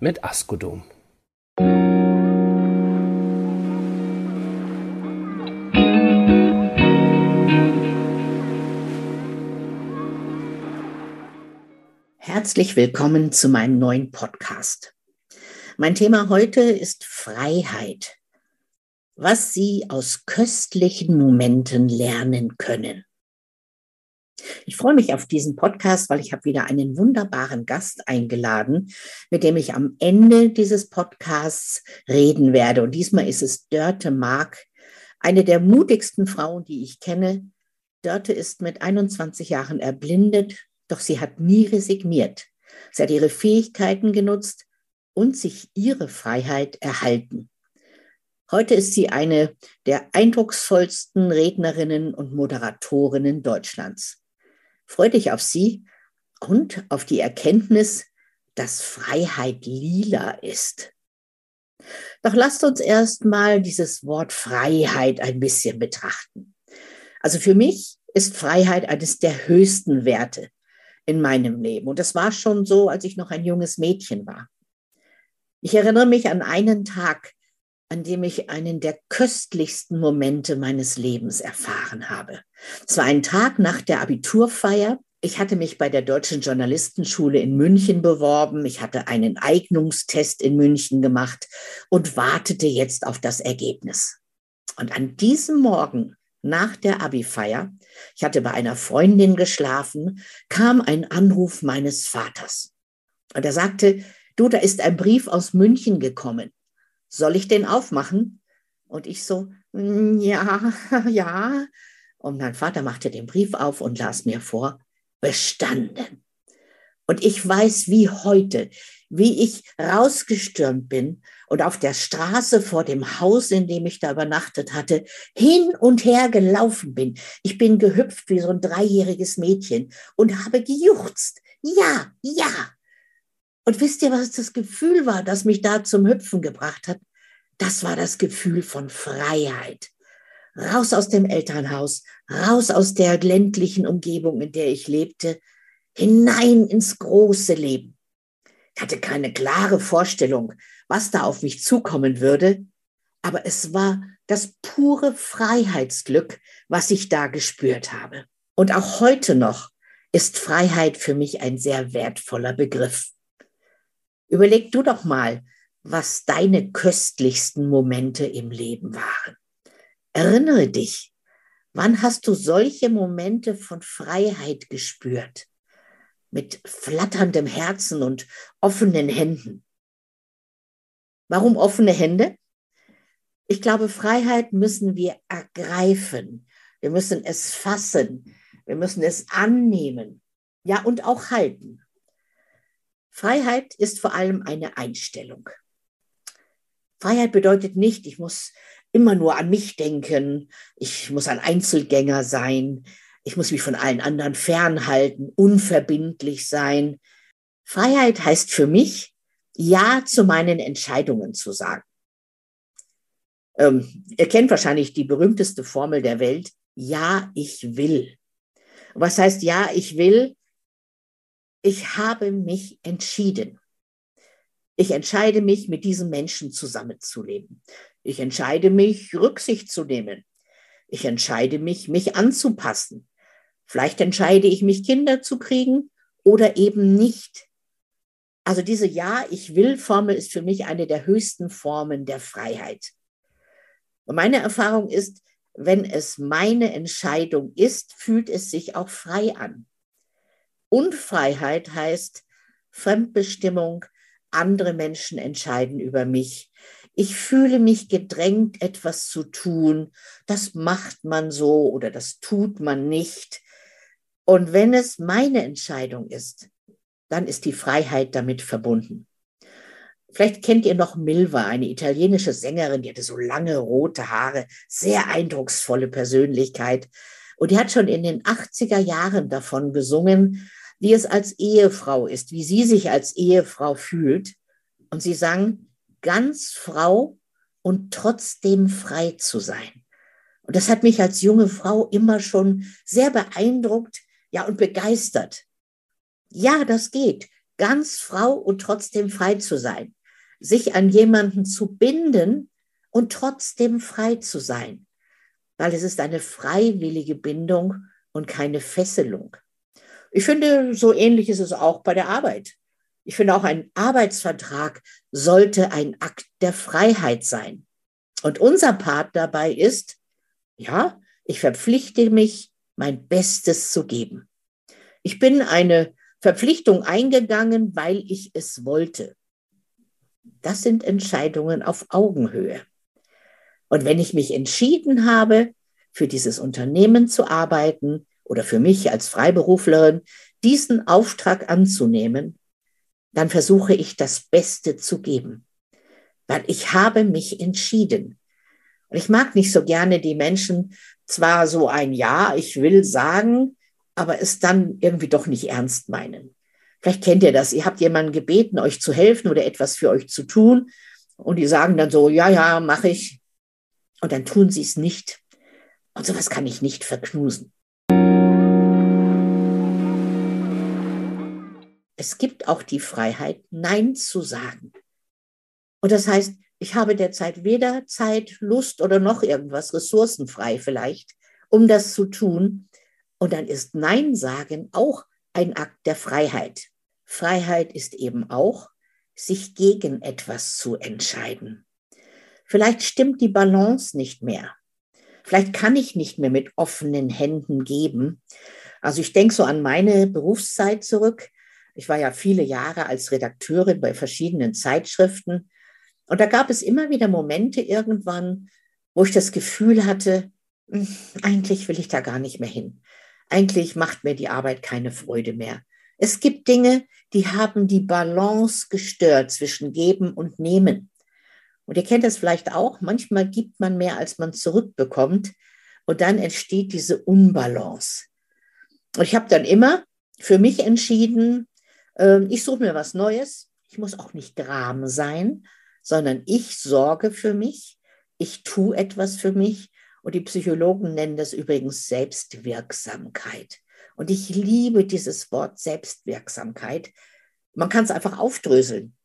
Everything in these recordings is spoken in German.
mit Askodom. Herzlich willkommen zu meinem neuen Podcast. Mein Thema heute ist Freiheit, was Sie aus köstlichen Momenten lernen können. Ich freue mich auf diesen Podcast, weil ich habe wieder einen wunderbaren Gast eingeladen, mit dem ich am Ende dieses Podcasts reden werde. Und diesmal ist es Dörte Mark, eine der mutigsten Frauen, die ich kenne. Dörte ist mit 21 Jahren erblindet, doch sie hat nie resigniert. Sie hat ihre Fähigkeiten genutzt und sich ihre Freiheit erhalten. Heute ist sie eine der eindrucksvollsten Rednerinnen und Moderatorinnen Deutschlands. Freu dich auf sie und auf die Erkenntnis, dass Freiheit lila ist. Doch lasst uns erst mal dieses Wort Freiheit ein bisschen betrachten. Also für mich ist Freiheit eines der höchsten Werte in meinem Leben. Und das war schon so, als ich noch ein junges Mädchen war. Ich erinnere mich an einen Tag, an dem ich einen der köstlichsten Momente meines Lebens erfahren habe. Es war ein Tag nach der Abiturfeier. Ich hatte mich bei der Deutschen Journalistenschule in München beworben. Ich hatte einen Eignungstest in München gemacht und wartete jetzt auf das Ergebnis. Und an diesem Morgen nach der Abi-Feier, ich hatte bei einer Freundin geschlafen, kam ein Anruf meines Vaters. Und er sagte, du, da ist ein Brief aus München gekommen soll ich den aufmachen? Und ich so, mm, ja, ja. Und mein Vater machte den Brief auf und las mir vor, bestanden. Und ich weiß wie heute, wie ich rausgestürmt bin und auf der Straße vor dem Haus, in dem ich da übernachtet hatte, hin und her gelaufen bin. Ich bin gehüpft wie so ein dreijähriges Mädchen und habe gejuchzt. Ja, ja, und wisst ihr, was das Gefühl war, das mich da zum Hüpfen gebracht hat? Das war das Gefühl von Freiheit. Raus aus dem Elternhaus, raus aus der ländlichen Umgebung, in der ich lebte, hinein ins große Leben. Ich hatte keine klare Vorstellung, was da auf mich zukommen würde, aber es war das pure Freiheitsglück, was ich da gespürt habe. Und auch heute noch ist Freiheit für mich ein sehr wertvoller Begriff. Überleg du doch mal, was deine köstlichsten Momente im Leben waren. Erinnere dich, wann hast du solche Momente von Freiheit gespürt? Mit flatterndem Herzen und offenen Händen. Warum offene Hände? Ich glaube, Freiheit müssen wir ergreifen. Wir müssen es fassen. Wir müssen es annehmen. Ja, und auch halten. Freiheit ist vor allem eine Einstellung. Freiheit bedeutet nicht, ich muss immer nur an mich denken, ich muss ein Einzelgänger sein, ich muss mich von allen anderen fernhalten, unverbindlich sein. Freiheit heißt für mich, Ja zu meinen Entscheidungen zu sagen. Ähm, ihr kennt wahrscheinlich die berühmteste Formel der Welt, Ja, ich will. Was heißt Ja, ich will? Ich habe mich entschieden. Ich entscheide mich, mit diesem Menschen zusammenzuleben. Ich entscheide mich, Rücksicht zu nehmen. Ich entscheide mich, mich anzupassen. Vielleicht entscheide ich mich, Kinder zu kriegen oder eben nicht. Also diese Ja, ich will Formel ist für mich eine der höchsten Formen der Freiheit. Und meine Erfahrung ist, wenn es meine Entscheidung ist, fühlt es sich auch frei an. Unfreiheit heißt Fremdbestimmung, andere Menschen entscheiden über mich. Ich fühle mich gedrängt, etwas zu tun. Das macht man so oder das tut man nicht. Und wenn es meine Entscheidung ist, dann ist die Freiheit damit verbunden. Vielleicht kennt ihr noch Milva, eine italienische Sängerin, die hatte so lange rote Haare, sehr eindrucksvolle Persönlichkeit. Und die hat schon in den 80er Jahren davon gesungen, wie es als Ehefrau ist, wie sie sich als Ehefrau fühlt. Und sie sang, ganz Frau und trotzdem frei zu sein. Und das hat mich als junge Frau immer schon sehr beeindruckt, ja, und begeistert. Ja, das geht. Ganz Frau und trotzdem frei zu sein. Sich an jemanden zu binden und trotzdem frei zu sein. Weil es ist eine freiwillige Bindung und keine Fesselung. Ich finde, so ähnlich ist es auch bei der Arbeit. Ich finde auch ein Arbeitsvertrag sollte ein Akt der Freiheit sein. Und unser Part dabei ist, ja, ich verpflichte mich, mein Bestes zu geben. Ich bin eine Verpflichtung eingegangen, weil ich es wollte. Das sind Entscheidungen auf Augenhöhe. Und wenn ich mich entschieden habe, für dieses Unternehmen zu arbeiten oder für mich als Freiberuflerin diesen Auftrag anzunehmen, dann versuche ich das Beste zu geben, weil ich habe mich entschieden. Und ich mag nicht so gerne die Menschen zwar so ein Ja, ich will sagen, aber es dann irgendwie doch nicht ernst meinen. Vielleicht kennt ihr das. Ihr habt jemanden gebeten, euch zu helfen oder etwas für euch zu tun. Und die sagen dann so, ja, ja, mache ich. Und dann tun sie es nicht. Und sowas kann ich nicht verknusen. Es gibt auch die Freiheit, Nein zu sagen. Und das heißt, ich habe derzeit weder Zeit, Lust oder noch irgendwas, ressourcenfrei vielleicht, um das zu tun. Und dann ist Nein sagen auch ein Akt der Freiheit. Freiheit ist eben auch, sich gegen etwas zu entscheiden. Vielleicht stimmt die Balance nicht mehr. Vielleicht kann ich nicht mehr mit offenen Händen geben. Also ich denke so an meine Berufszeit zurück. Ich war ja viele Jahre als Redakteurin bei verschiedenen Zeitschriften und da gab es immer wieder Momente irgendwann, wo ich das Gefühl hatte, hm, eigentlich will ich da gar nicht mehr hin. Eigentlich macht mir die Arbeit keine Freude mehr. Es gibt Dinge, die haben die Balance gestört zwischen Geben und Nehmen. Und ihr kennt das vielleicht auch, manchmal gibt man mehr, als man zurückbekommt. Und dann entsteht diese Unbalance. Und ich habe dann immer für mich entschieden, äh, ich suche mir was Neues. Ich muss auch nicht Gram sein, sondern ich sorge für mich, ich tue etwas für mich und die Psychologen nennen das übrigens Selbstwirksamkeit. Und ich liebe dieses Wort Selbstwirksamkeit. Man kann es einfach aufdröseln.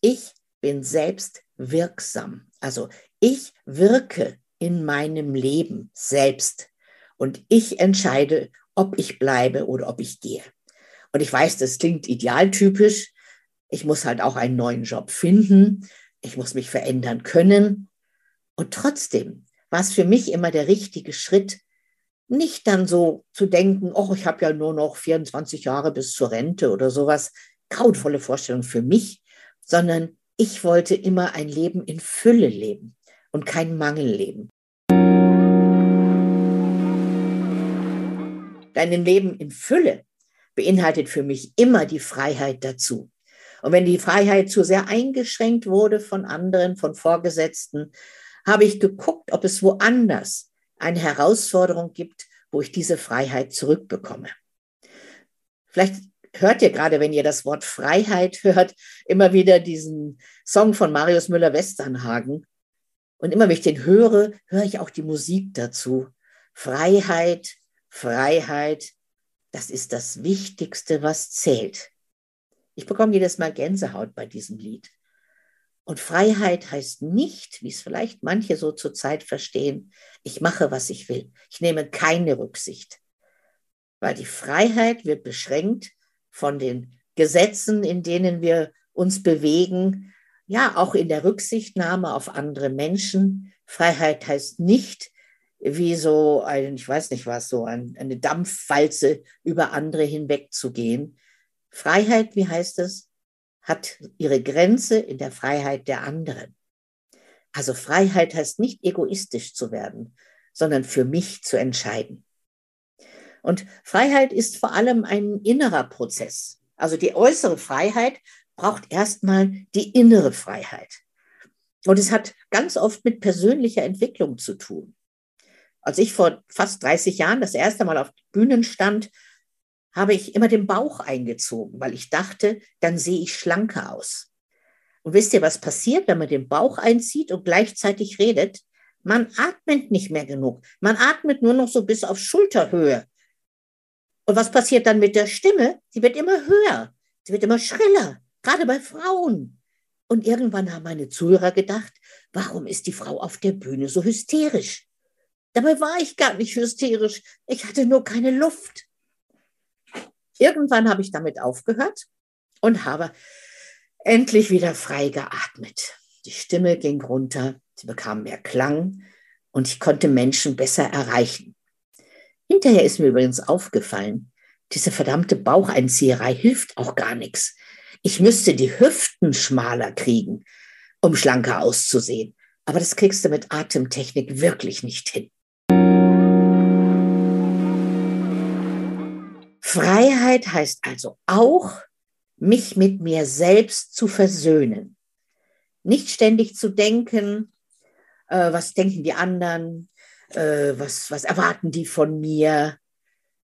Ich bin selbstwirksam. Also ich wirke in meinem Leben selbst und ich entscheide, ob ich bleibe oder ob ich gehe. Und ich weiß, das klingt idealtypisch. Ich muss halt auch einen neuen Job finden ich muss mich verändern können. Und trotzdem war es für mich immer der richtige Schritt, nicht dann so zu denken, oh, ich habe ja nur noch 24 Jahre bis zur Rente oder sowas, grauenvolle Vorstellung für mich, sondern ich wollte immer ein Leben in Fülle leben und kein Mangelleben. Dein Leben in Fülle beinhaltet für mich immer die Freiheit dazu. Und wenn die Freiheit zu sehr eingeschränkt wurde von anderen, von Vorgesetzten, habe ich geguckt, ob es woanders eine Herausforderung gibt, wo ich diese Freiheit zurückbekomme. Vielleicht hört ihr gerade, wenn ihr das Wort Freiheit hört, immer wieder diesen Song von Marius Müller-Westernhagen. Und immer wenn ich den höre, höre ich auch die Musik dazu. Freiheit, Freiheit, das ist das Wichtigste, was zählt. Ich bekomme jedes Mal Gänsehaut bei diesem Lied. Und Freiheit heißt nicht, wie es vielleicht manche so zurzeit verstehen, ich mache, was ich will. Ich nehme keine Rücksicht. Weil die Freiheit wird beschränkt von den Gesetzen, in denen wir uns bewegen, ja, auch in der Rücksichtnahme auf andere Menschen. Freiheit heißt nicht, wie so ein, ich weiß nicht was, so ein, eine Dampfwalze über andere hinwegzugehen, Freiheit, wie heißt es, hat ihre Grenze in der Freiheit der anderen. Also Freiheit heißt nicht egoistisch zu werden, sondern für mich zu entscheiden. Und Freiheit ist vor allem ein innerer Prozess. Also die äußere Freiheit braucht erstmal die innere Freiheit. Und es hat ganz oft mit persönlicher Entwicklung zu tun. Als ich vor fast 30 Jahren das erste Mal auf Bühnen stand, habe ich immer den Bauch eingezogen, weil ich dachte, dann sehe ich schlanker aus. Und wisst ihr, was passiert, wenn man den Bauch einzieht und gleichzeitig redet? Man atmet nicht mehr genug. Man atmet nur noch so bis auf Schulterhöhe. Und was passiert dann mit der Stimme? Sie wird immer höher. Sie wird immer schriller, gerade bei Frauen. Und irgendwann haben meine Zuhörer gedacht, warum ist die Frau auf der Bühne so hysterisch? Dabei war ich gar nicht hysterisch. Ich hatte nur keine Luft. Irgendwann habe ich damit aufgehört und habe endlich wieder frei geatmet. Die Stimme ging runter, sie bekam mehr Klang und ich konnte Menschen besser erreichen. Hinterher ist mir übrigens aufgefallen, diese verdammte Baucheinzieherei hilft auch gar nichts. Ich müsste die Hüften schmaler kriegen, um schlanker auszusehen. Aber das kriegst du mit Atemtechnik wirklich nicht hin. Freiheit heißt also auch, mich mit mir selbst zu versöhnen. Nicht ständig zu denken, äh, was denken die anderen, äh, was, was erwarten die von mir,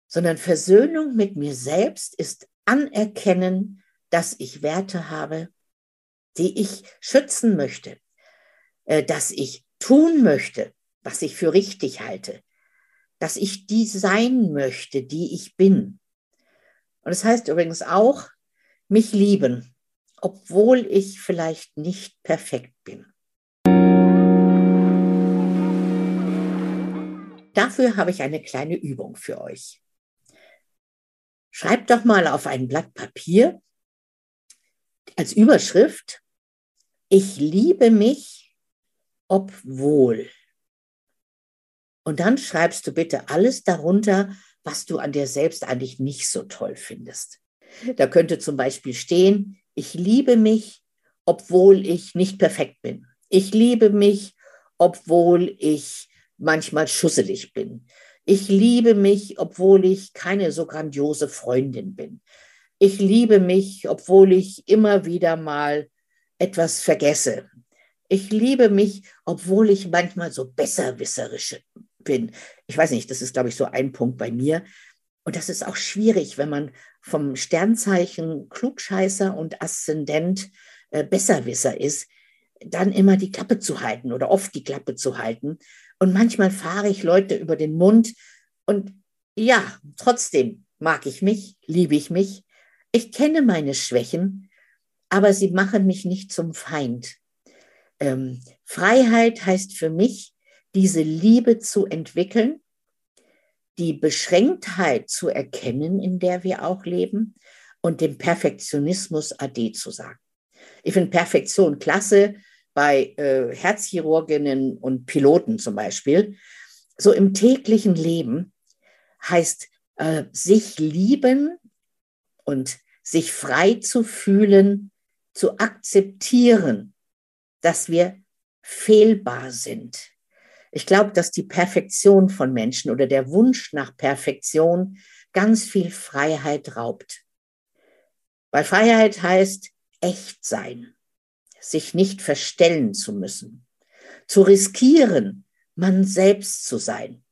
sondern Versöhnung mit mir selbst ist anerkennen, dass ich Werte habe, die ich schützen möchte, äh, dass ich tun möchte, was ich für richtig halte, dass ich die sein möchte, die ich bin. Und das heißt übrigens auch, mich lieben, obwohl ich vielleicht nicht perfekt bin. Dafür habe ich eine kleine Übung für euch. Schreibt doch mal auf ein Blatt Papier als Überschrift, ich liebe mich, obwohl. Und dann schreibst du bitte alles darunter, was du an dir selbst eigentlich nicht so toll findest. Da könnte zum Beispiel stehen, ich liebe mich, obwohl ich nicht perfekt bin. Ich liebe mich, obwohl ich manchmal schusselig bin. Ich liebe mich, obwohl ich keine so grandiose Freundin bin. Ich liebe mich, obwohl ich immer wieder mal etwas vergesse. Ich liebe mich, obwohl ich manchmal so besserwisserisch bin. Ich weiß nicht, das ist, glaube ich, so ein Punkt bei mir. Und das ist auch schwierig, wenn man vom Sternzeichen Klugscheißer und Aszendent äh, Besserwisser ist, dann immer die Klappe zu halten oder oft die Klappe zu halten. Und manchmal fahre ich Leute über den Mund und ja, trotzdem mag ich mich, liebe ich mich. Ich kenne meine Schwächen, aber sie machen mich nicht zum Feind. Ähm, Freiheit heißt für mich, diese Liebe zu entwickeln, die Beschränktheit zu erkennen, in der wir auch leben und dem Perfektionismus Ade zu sagen. Ich finde Perfektion klasse bei äh, Herzchirurginnen und Piloten zum Beispiel. So im täglichen Leben heißt äh, sich lieben und sich frei zu fühlen, zu akzeptieren, dass wir fehlbar sind, ich glaube, dass die Perfektion von Menschen oder der Wunsch nach Perfektion ganz viel Freiheit raubt. Weil Freiheit heißt echt sein, sich nicht verstellen zu müssen, zu riskieren, man selbst zu sein.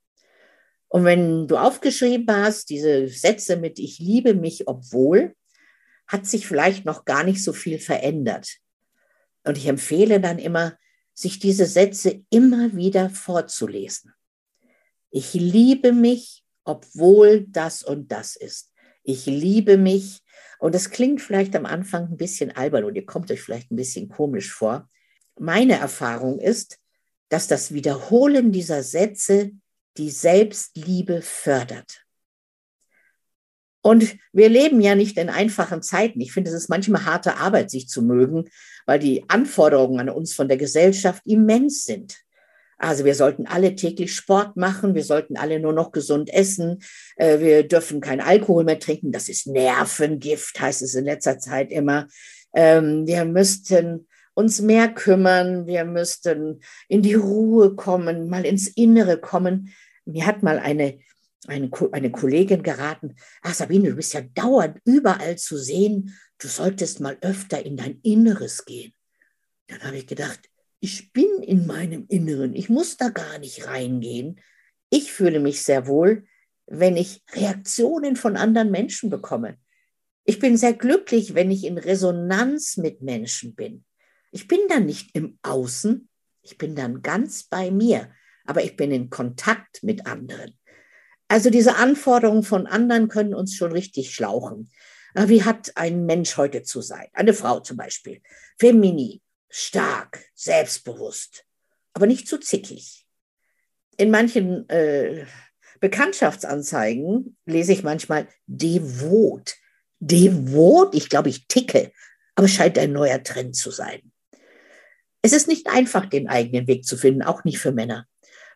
Und wenn du aufgeschrieben hast, diese Sätze mit Ich liebe mich, obwohl, hat sich vielleicht noch gar nicht so viel verändert. Und ich empfehle dann immer, sich diese Sätze immer wieder vorzulesen. Ich liebe mich, obwohl das und das ist. Ich liebe mich. Und das klingt vielleicht am Anfang ein bisschen albern und ihr kommt euch vielleicht ein bisschen komisch vor. Meine Erfahrung ist, dass das Wiederholen dieser Sätze die Selbstliebe fördert. Und wir leben ja nicht in einfachen Zeiten. Ich finde, es ist manchmal harte Arbeit, sich zu mögen, weil die Anforderungen an uns von der Gesellschaft immens sind. Also wir sollten alle täglich Sport machen, wir sollten alle nur noch gesund essen, äh, wir dürfen kein Alkohol mehr trinken, das ist Nervengift, heißt es in letzter Zeit immer. Ähm, wir müssten uns mehr kümmern, wir müssten in die Ruhe kommen, mal ins Innere kommen. Mir hat mal eine eine, eine Kollegin geraten, ach Sabine, du bist ja dauernd überall zu sehen, du solltest mal öfter in dein Inneres gehen. Dann habe ich gedacht, ich bin in meinem Inneren, ich muss da gar nicht reingehen. Ich fühle mich sehr wohl, wenn ich Reaktionen von anderen Menschen bekomme. Ich bin sehr glücklich, wenn ich in Resonanz mit Menschen bin. Ich bin dann nicht im Außen, ich bin dann ganz bei mir, aber ich bin in Kontakt mit anderen. Also diese Anforderungen von anderen können uns schon richtig schlauchen. Wie hat ein Mensch heute zu sein? Eine Frau zum Beispiel. Feminin, stark, selbstbewusst, aber nicht zu zickig. In manchen äh, Bekanntschaftsanzeigen lese ich manchmal devot. Devot, ich glaube, ich ticke, aber es scheint ein neuer Trend zu sein. Es ist nicht einfach, den eigenen Weg zu finden, auch nicht für Männer.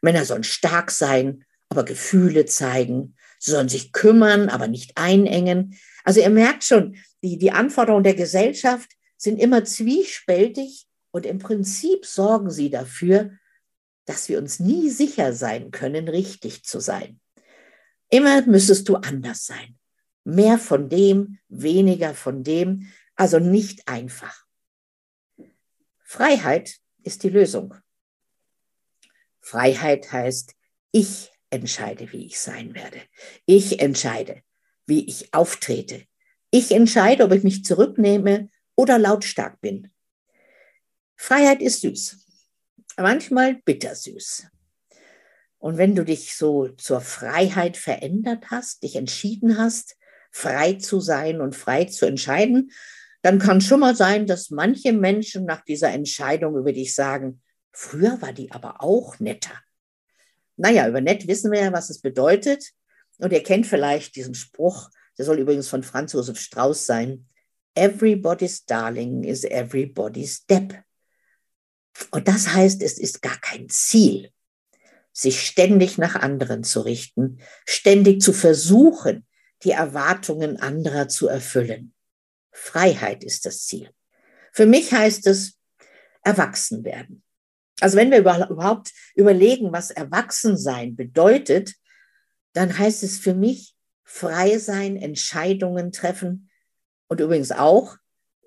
Männer sollen stark sein, aber Gefühle zeigen. Sie sollen sich kümmern, aber nicht einengen. Also ihr merkt schon, die, die Anforderungen der Gesellschaft sind immer zwiespältig und im Prinzip sorgen sie dafür, dass wir uns nie sicher sein können, richtig zu sein. Immer müsstest du anders sein. Mehr von dem, weniger von dem, also nicht einfach. Freiheit ist die Lösung. Freiheit heißt, ich entscheide, wie ich sein werde. Ich entscheide, wie ich auftrete. Ich entscheide, ob ich mich zurücknehme oder lautstark bin. Freiheit ist süß, manchmal bittersüß. Und wenn du dich so zur Freiheit verändert hast, dich entschieden hast, frei zu sein und frei zu entscheiden, dann kann schon mal sein, dass manche Menschen nach dieser Entscheidung über dich sagen, früher war die aber auch netter. Naja, über nett wissen wir ja, was es bedeutet. Und ihr kennt vielleicht diesen Spruch, der soll übrigens von Franz Josef Strauß sein. Everybody's darling is everybody's step. Und das heißt, es ist gar kein Ziel, sich ständig nach anderen zu richten, ständig zu versuchen, die Erwartungen anderer zu erfüllen. Freiheit ist das Ziel. Für mich heißt es erwachsen werden. Also wenn wir überhaupt überlegen, was Erwachsensein bedeutet, dann heißt es für mich frei sein, Entscheidungen treffen und übrigens auch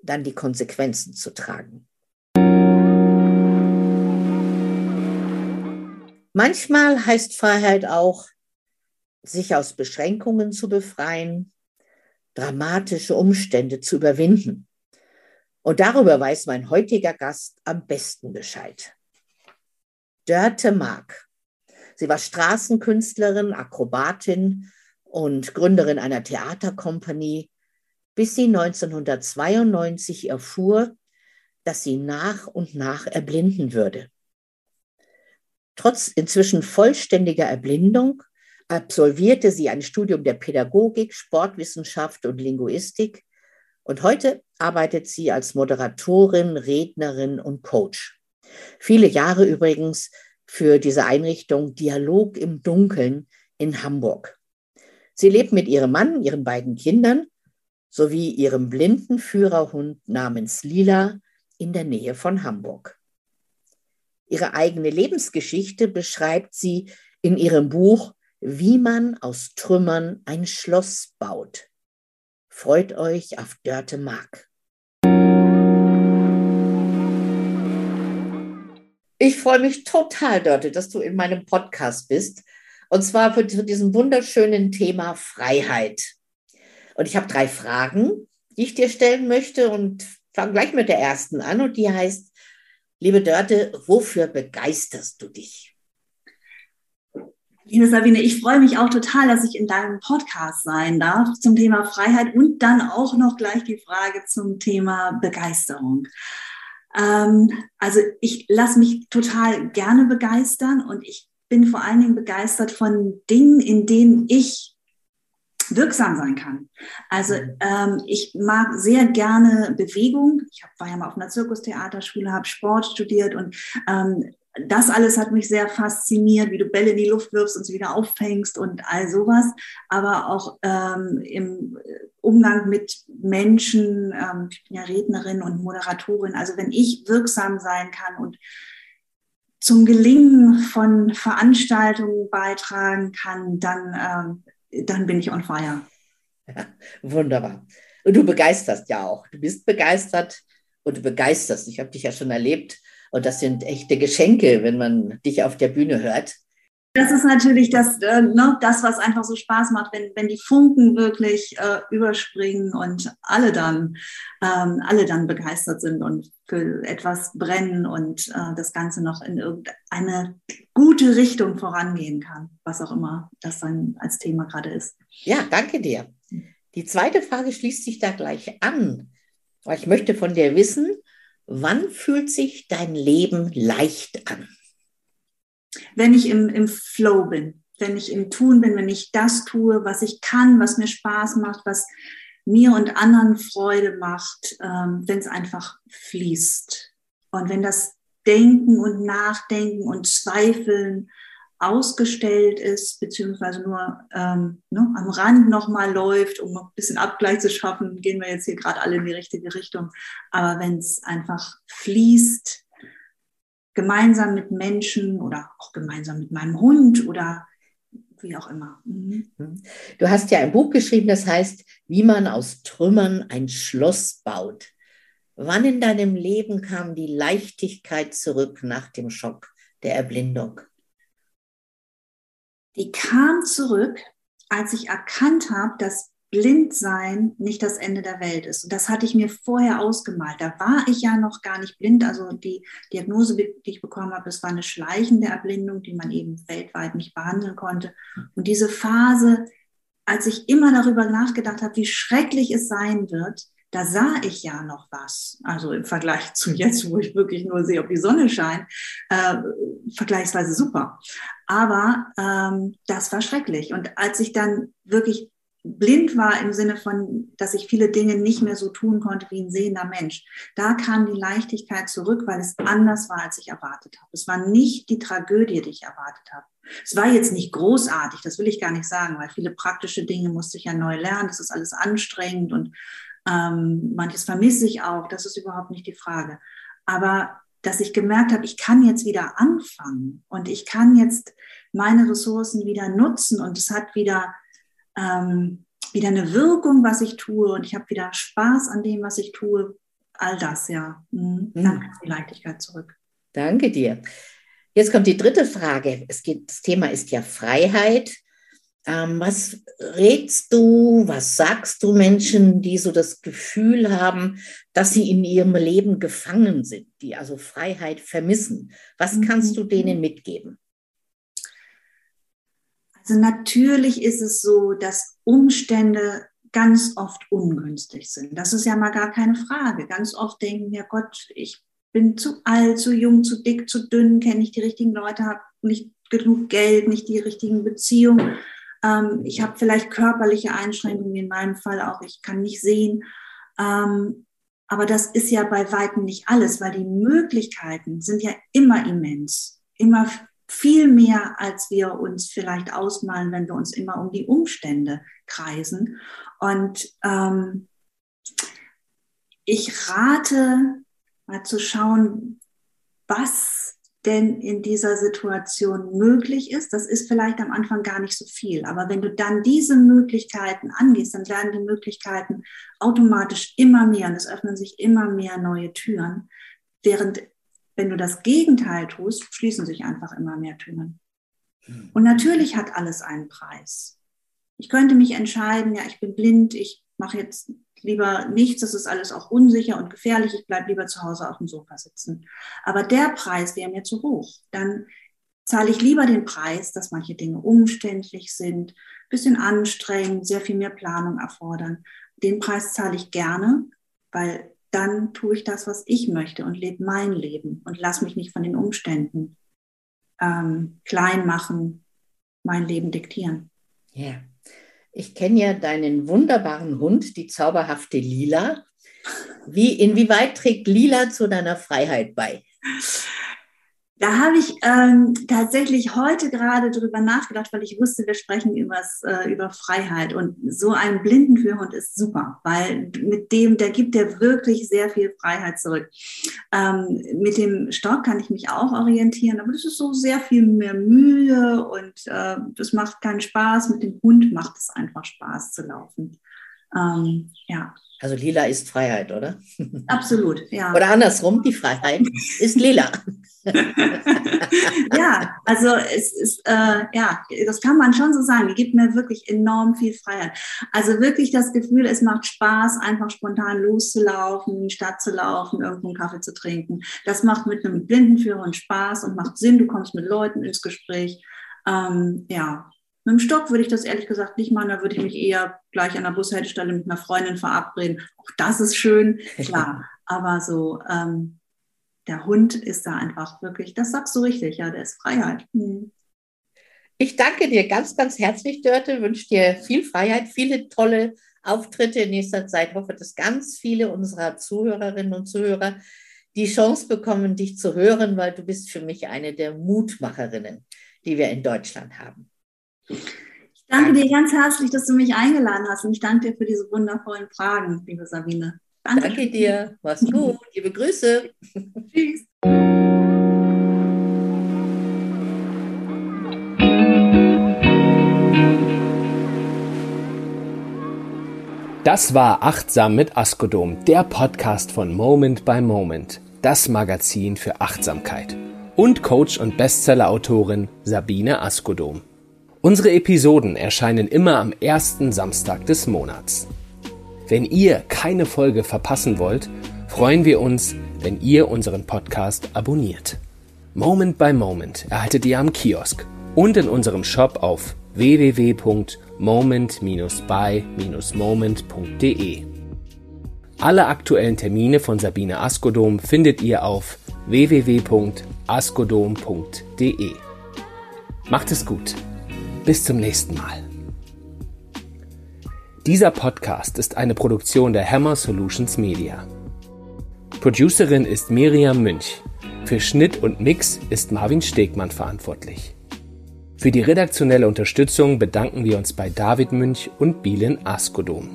dann die Konsequenzen zu tragen. Manchmal heißt Freiheit auch, sich aus Beschränkungen zu befreien, dramatische Umstände zu überwinden. Und darüber weiß mein heutiger Gast am besten Bescheid. Dörte Mark. Sie war Straßenkünstlerin, Akrobatin und Gründerin einer Theaterkompanie, bis sie 1992 erfuhr, dass sie nach und nach erblinden würde. Trotz inzwischen vollständiger Erblindung absolvierte sie ein Studium der Pädagogik, Sportwissenschaft und Linguistik und heute arbeitet sie als Moderatorin, Rednerin und Coach. Viele Jahre übrigens für diese Einrichtung Dialog im Dunkeln in Hamburg. Sie lebt mit ihrem Mann, ihren beiden Kindern sowie ihrem blinden Führerhund namens Lila in der Nähe von Hamburg. Ihre eigene Lebensgeschichte beschreibt sie in ihrem Buch Wie man aus Trümmern ein Schloss baut. Freut euch auf Dörte Mark. Ich freue mich total, Dörte, dass du in meinem Podcast bist. Und zwar für diesem wunderschönen Thema Freiheit. Und ich habe drei Fragen, die ich dir stellen möchte und fange gleich mit der ersten an. Und die heißt, liebe Dörte, wofür begeisterst du dich? Liebe Sabine, ich freue mich auch total, dass ich in deinem Podcast sein darf zum Thema Freiheit und dann auch noch gleich die Frage zum Thema Begeisterung. Ähm, also ich lasse mich total gerne begeistern und ich bin vor allen Dingen begeistert von Dingen, in denen ich wirksam sein kann. Also mhm. ähm, ich mag sehr gerne Bewegung. Ich hab, war ja mal auf einer Zirkustheaterschule, habe Sport studiert und ähm, das alles hat mich sehr fasziniert, wie du Bälle in die Luft wirfst und sie wieder auffängst und all sowas. Aber auch ähm, im Umgang mit Menschen, ähm, ich bin ja Rednerin und Moderatorin. Also wenn ich wirksam sein kann und zum Gelingen von Veranstaltungen beitragen kann, dann, äh, dann bin ich on fire. Ja, wunderbar. Und du begeisterst ja auch. Du bist begeistert und du begeisterst. Ich habe dich ja schon erlebt. Und das sind echte Geschenke, wenn man dich auf der Bühne hört. Das ist natürlich das, äh, ne, das, was einfach so Spaß macht, wenn, wenn die Funken wirklich äh, überspringen und alle dann, ähm, alle dann begeistert sind und für etwas brennen und äh, das Ganze noch in irgendeine gute Richtung vorangehen kann, was auch immer das dann als Thema gerade ist. Ja, danke dir. Die zweite Frage schließt sich da gleich an. Ich möchte von dir wissen, wann fühlt sich dein Leben leicht an? wenn ich im, im Flow bin, wenn ich im Tun bin, wenn ich das tue, was ich kann, was mir Spaß macht, was mir und anderen Freude macht, ähm, wenn es einfach fließt. Und wenn das Denken und Nachdenken und Zweifeln ausgestellt ist, beziehungsweise nur ähm, ne, am Rand nochmal läuft, um ein bisschen Abgleich zu schaffen, gehen wir jetzt hier gerade alle in die richtige Richtung. Aber wenn es einfach fließt, gemeinsam mit Menschen oder auch gemeinsam mit meinem Hund oder wie auch immer. Mhm. mhm. Du hast ja ein Buch geschrieben, das heißt, wie man aus Trümmern ein Schloss baut. Wann in deinem Leben kam die Leichtigkeit zurück nach dem Schock der Erblindung? Die kam zurück, als ich erkannt habe, dass Blindsein nicht das Ende der Welt ist. Und das hatte ich mir vorher ausgemalt. Da war ich ja noch gar nicht blind. Also die Diagnose, die ich bekommen habe, es war eine schleichende Erblindung, die man eben weltweit nicht behandeln konnte. Und diese Phase, als ich immer darüber nachgedacht habe, wie schrecklich es sein wird, da sah ich ja noch was. Also im Vergleich zu jetzt, wo ich wirklich nur sehe, ob die Sonne scheint, äh, vergleichsweise super. Aber ähm, das war schrecklich. Und als ich dann wirklich blind war im Sinne von, dass ich viele Dinge nicht mehr so tun konnte wie ein sehender Mensch. Da kam die Leichtigkeit zurück, weil es anders war, als ich erwartet habe. Es war nicht die Tragödie, die ich erwartet habe. Es war jetzt nicht großartig, das will ich gar nicht sagen, weil viele praktische Dinge musste ich ja neu lernen. Das ist alles anstrengend und ähm, manches vermisse ich auch. Das ist überhaupt nicht die Frage. Aber dass ich gemerkt habe, ich kann jetzt wieder anfangen und ich kann jetzt meine Ressourcen wieder nutzen und es hat wieder ähm, wieder eine Wirkung, was ich tue und ich habe wieder Spaß an dem, was ich tue. All das, ja. Mhm. Dann kommt die Leichtigkeit zurück. Danke dir. Jetzt kommt die dritte Frage. Es geht, das Thema ist ja Freiheit. Ähm, was rätst du, was sagst du Menschen, die so das Gefühl haben, dass sie in ihrem Leben gefangen sind, die also Freiheit vermissen? Was kannst du denen mitgeben? Also natürlich ist es so, dass Umstände ganz oft ungünstig sind. Das ist ja mal gar keine Frage. Ganz oft denken, ja Gott, ich bin zu alt, zu jung, zu dick, zu dünn, kenne nicht die richtigen Leute, habe nicht genug Geld, nicht die richtigen Beziehungen. Ähm, ich habe vielleicht körperliche Einschränkungen, in meinem Fall auch, ich kann nicht sehen. Ähm, aber das ist ja bei weitem nicht alles, weil die Möglichkeiten sind ja immer immens, immer viel mehr, als wir uns vielleicht ausmalen, wenn wir uns immer um die Umstände kreisen. Und ähm, ich rate mal zu schauen, was denn in dieser Situation möglich ist. Das ist vielleicht am Anfang gar nicht so viel, aber wenn du dann diese Möglichkeiten angehst, dann werden die Möglichkeiten automatisch immer mehr und es öffnen sich immer mehr neue Türen, während wenn du das Gegenteil tust, schließen sich einfach immer mehr Türen. Hm. Und natürlich hat alles einen Preis. Ich könnte mich entscheiden, ja, ich bin blind, ich mache jetzt lieber nichts, das ist alles auch unsicher und gefährlich, ich bleibe lieber zu Hause auf dem Sofa sitzen. Aber der Preis wäre mir zu hoch. Dann zahle ich lieber den Preis, dass manche Dinge umständlich sind, bisschen anstrengend, sehr viel mehr Planung erfordern. Den Preis zahle ich gerne, weil dann tue ich das, was ich möchte und lebe mein Leben und lass mich nicht von den Umständen ähm, klein machen, mein Leben diktieren. Ja, ich kenne ja deinen wunderbaren Hund, die zauberhafte Lila. Wie, inwieweit trägt Lila zu deiner Freiheit bei? Da habe ich ähm, tatsächlich heute gerade drüber nachgedacht, weil ich wusste, wir sprechen übers, äh, über Freiheit. Und so ein Blindenführhund ist super, weil mit dem, der gibt dir wirklich sehr viel Freiheit zurück. Ähm, mit dem Stock kann ich mich auch orientieren, aber das ist so sehr viel mehr Mühe und äh, das macht keinen Spaß. Mit dem Hund macht es einfach Spaß zu laufen. Ähm, ja. Also lila ist Freiheit, oder? Absolut, ja. Oder andersrum, die Freiheit ist lila. ja, also es ist, äh, ja, das kann man schon so sagen. Die gibt mir wirklich enorm viel Freiheit. Also wirklich das Gefühl, es macht Spaß, einfach spontan loszulaufen, in die Stadt zu laufen, irgendwo einen Kaffee zu trinken. Das macht mit einem Blindenführer Spaß und macht Sinn. Du kommst mit Leuten ins Gespräch. Ähm, ja, mit dem Stock würde ich das ehrlich gesagt nicht machen. Da würde ich mich eher gleich an der Bushaltestelle mit einer Freundin verabreden. Auch das ist schön, klar. Aber so, ähm, der Hund ist da einfach wirklich, das sagst du richtig, ja, der ist Freiheit. Hm. Ich danke dir ganz, ganz herzlich, Dörte. Wünsche dir viel Freiheit, viele tolle Auftritte in nächster Zeit. Ich hoffe, dass ganz viele unserer Zuhörerinnen und Zuhörer die Chance bekommen, dich zu hören, weil du bist für mich eine der Mutmacherinnen, die wir in Deutschland haben. Ich danke dir ganz herzlich, dass du mich eingeladen hast und ich danke dir für diese wundervollen Fragen, liebe Sabine. Danke, danke dir. Mach's gut. Liebe Grüße. Tschüss. Das war Achtsam mit Askodom, der Podcast von Moment by Moment, das Magazin für Achtsamkeit. Und Coach und Bestseller-Autorin Sabine Askodom. Unsere Episoden erscheinen immer am ersten Samstag des Monats. Wenn ihr keine Folge verpassen wollt, freuen wir uns, wenn ihr unseren Podcast abonniert. Moment by Moment erhaltet ihr am Kiosk und in unserem Shop auf www.moment-by-moment.de. Alle aktuellen Termine von Sabine Askodom findet ihr auf www.askodom.de. Macht es gut! Bis zum nächsten Mal. Dieser Podcast ist eine Produktion der Hammer Solutions Media. Producerin ist Miriam Münch. Für Schnitt und Mix ist Marvin Stegmann verantwortlich. Für die redaktionelle Unterstützung bedanken wir uns bei David Münch und Bielen Askodom.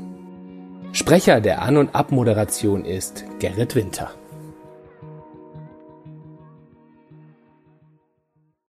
Sprecher der An- und Abmoderation ist Gerrit Winter.